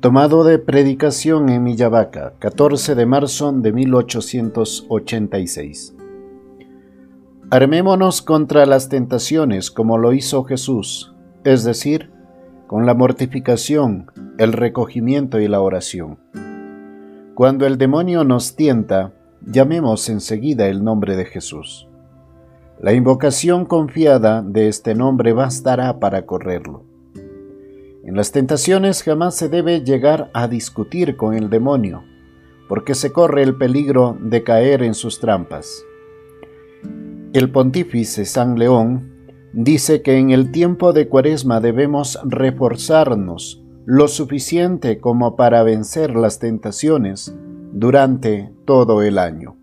Tomado de predicación en Millavaca, 14 de marzo de 1886. Armémonos contra las tentaciones como lo hizo Jesús, es decir, con la mortificación, el recogimiento y la oración. Cuando el demonio nos tienta, llamemos enseguida el nombre de Jesús. La invocación confiada de este nombre bastará para correrlo. En las tentaciones jamás se debe llegar a discutir con el demonio, porque se corre el peligro de caer en sus trampas. El pontífice San León dice que en el tiempo de Cuaresma debemos reforzarnos lo suficiente como para vencer las tentaciones durante todo el año.